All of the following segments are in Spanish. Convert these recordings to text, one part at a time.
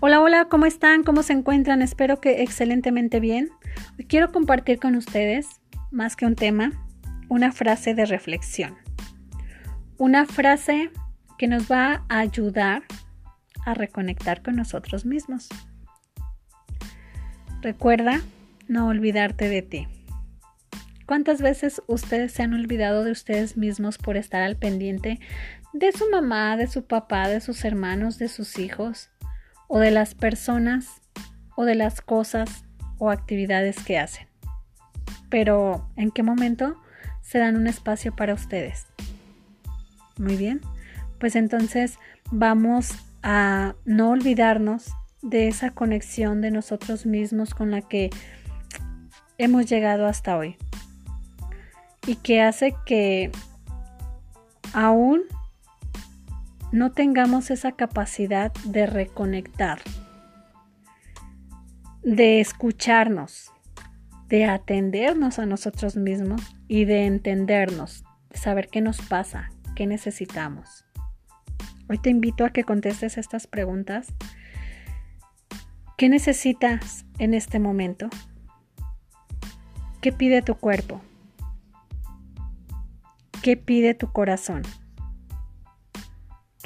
Hola, hola, ¿cómo están? ¿Cómo se encuentran? Espero que excelentemente bien. Hoy quiero compartir con ustedes, más que un tema, una frase de reflexión. Una frase que nos va a ayudar a reconectar con nosotros mismos. Recuerda no olvidarte de ti. ¿Cuántas veces ustedes se han olvidado de ustedes mismos por estar al pendiente de su mamá, de su papá, de sus hermanos, de sus hijos? O de las personas o de las cosas o actividades que hacen. Pero, ¿en qué momento se dan un espacio para ustedes? Muy bien, pues entonces vamos a no olvidarnos de esa conexión de nosotros mismos con la que hemos llegado hasta hoy y que hace que aún no tengamos esa capacidad de reconectar, de escucharnos, de atendernos a nosotros mismos y de entendernos, de saber qué nos pasa, qué necesitamos. Hoy te invito a que contestes estas preguntas. ¿Qué necesitas en este momento? ¿Qué pide tu cuerpo? ¿Qué pide tu corazón?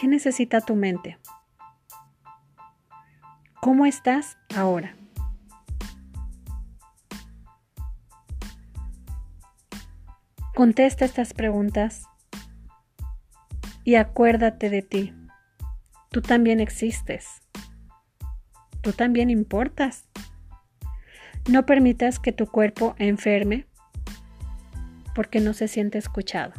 ¿Qué necesita tu mente? ¿Cómo estás ahora? Contesta estas preguntas y acuérdate de ti. Tú también existes. Tú también importas. No permitas que tu cuerpo enferme porque no se siente escuchado.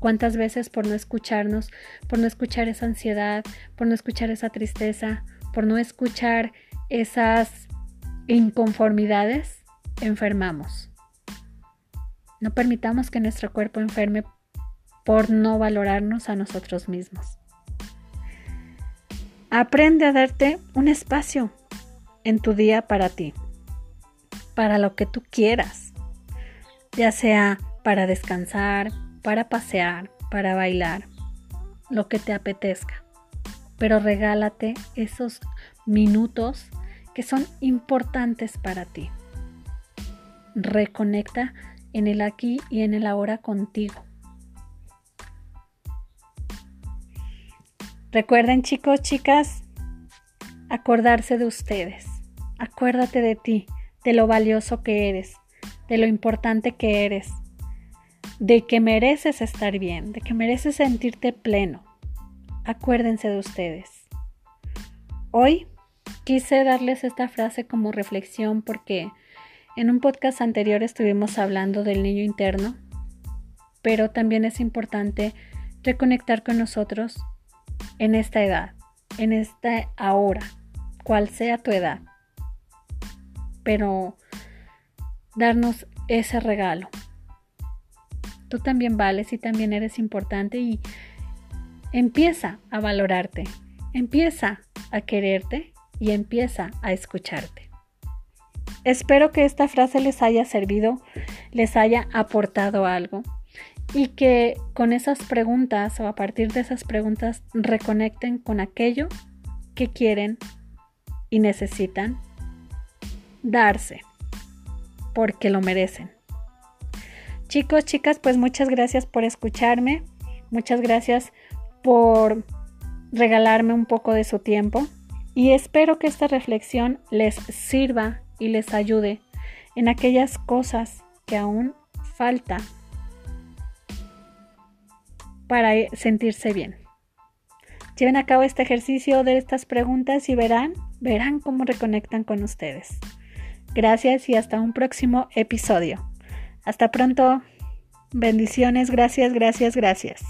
¿Cuántas veces por no escucharnos, por no escuchar esa ansiedad, por no escuchar esa tristeza, por no escuchar esas inconformidades, enfermamos? No permitamos que nuestro cuerpo enferme por no valorarnos a nosotros mismos. Aprende a darte un espacio en tu día para ti, para lo que tú quieras, ya sea para descansar, para pasear, para bailar, lo que te apetezca. Pero regálate esos minutos que son importantes para ti. Reconecta en el aquí y en el ahora contigo. Recuerden chicos, chicas, acordarse de ustedes. Acuérdate de ti, de lo valioso que eres, de lo importante que eres, de que mereces estar bien, de que mereces sentirte pleno. Acuérdense de ustedes. Hoy quise darles esta frase como reflexión porque en un podcast anterior estuvimos hablando del niño interno, pero también es importante reconectar con nosotros en esta edad, en esta ahora, cual sea tu edad, pero darnos ese regalo, Tú también vales y también eres importante y empieza a valorarte, empieza a quererte y empieza a escucharte. Espero que esta frase les haya servido, les haya aportado algo y que con esas preguntas o a partir de esas preguntas reconecten con aquello que quieren y necesitan darse porque lo merecen. Chicos, chicas, pues muchas gracias por escucharme. Muchas gracias por regalarme un poco de su tiempo. Y espero que esta reflexión les sirva y les ayude en aquellas cosas que aún falta para sentirse bien. Lleven a cabo este ejercicio de estas preguntas y verán, verán cómo reconectan con ustedes. Gracias y hasta un próximo episodio. Hasta pronto. Bendiciones. Gracias, gracias, gracias.